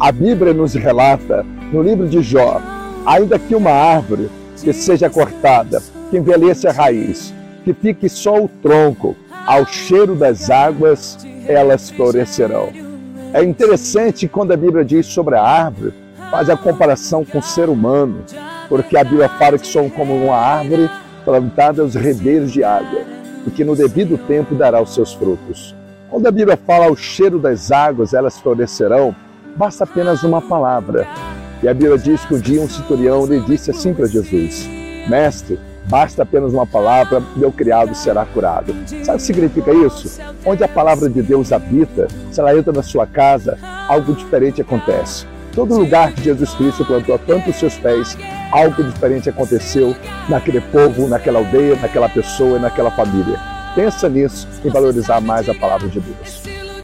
A Bíblia nos relata, no livro de Jó, ainda que uma árvore que seja cortada, que envelheça a raiz, que fique só o tronco, ao cheiro das águas, elas florescerão. É interessante quando a Bíblia diz sobre a árvore, faz a comparação com o ser humano, porque a Bíblia fala que somos como uma árvore plantada aos redeiros de água e que no devido tempo dará os seus frutos. Quando a Bíblia fala ao cheiro das águas, elas florescerão, basta apenas uma palavra. E a Bíblia diz que um dia um centurião lhe disse assim para Jesus: Mestre, basta apenas uma palavra, meu criado será curado. Sabe o que significa isso? Onde a palavra de Deus habita, se ela entra na sua casa, algo diferente acontece. Todo lugar que Jesus Cristo plantou tanto os seus pés, algo diferente aconteceu naquele povo, naquela aldeia, naquela pessoa e naquela família. Pensa nisso e valorizar mais a palavra de Deus.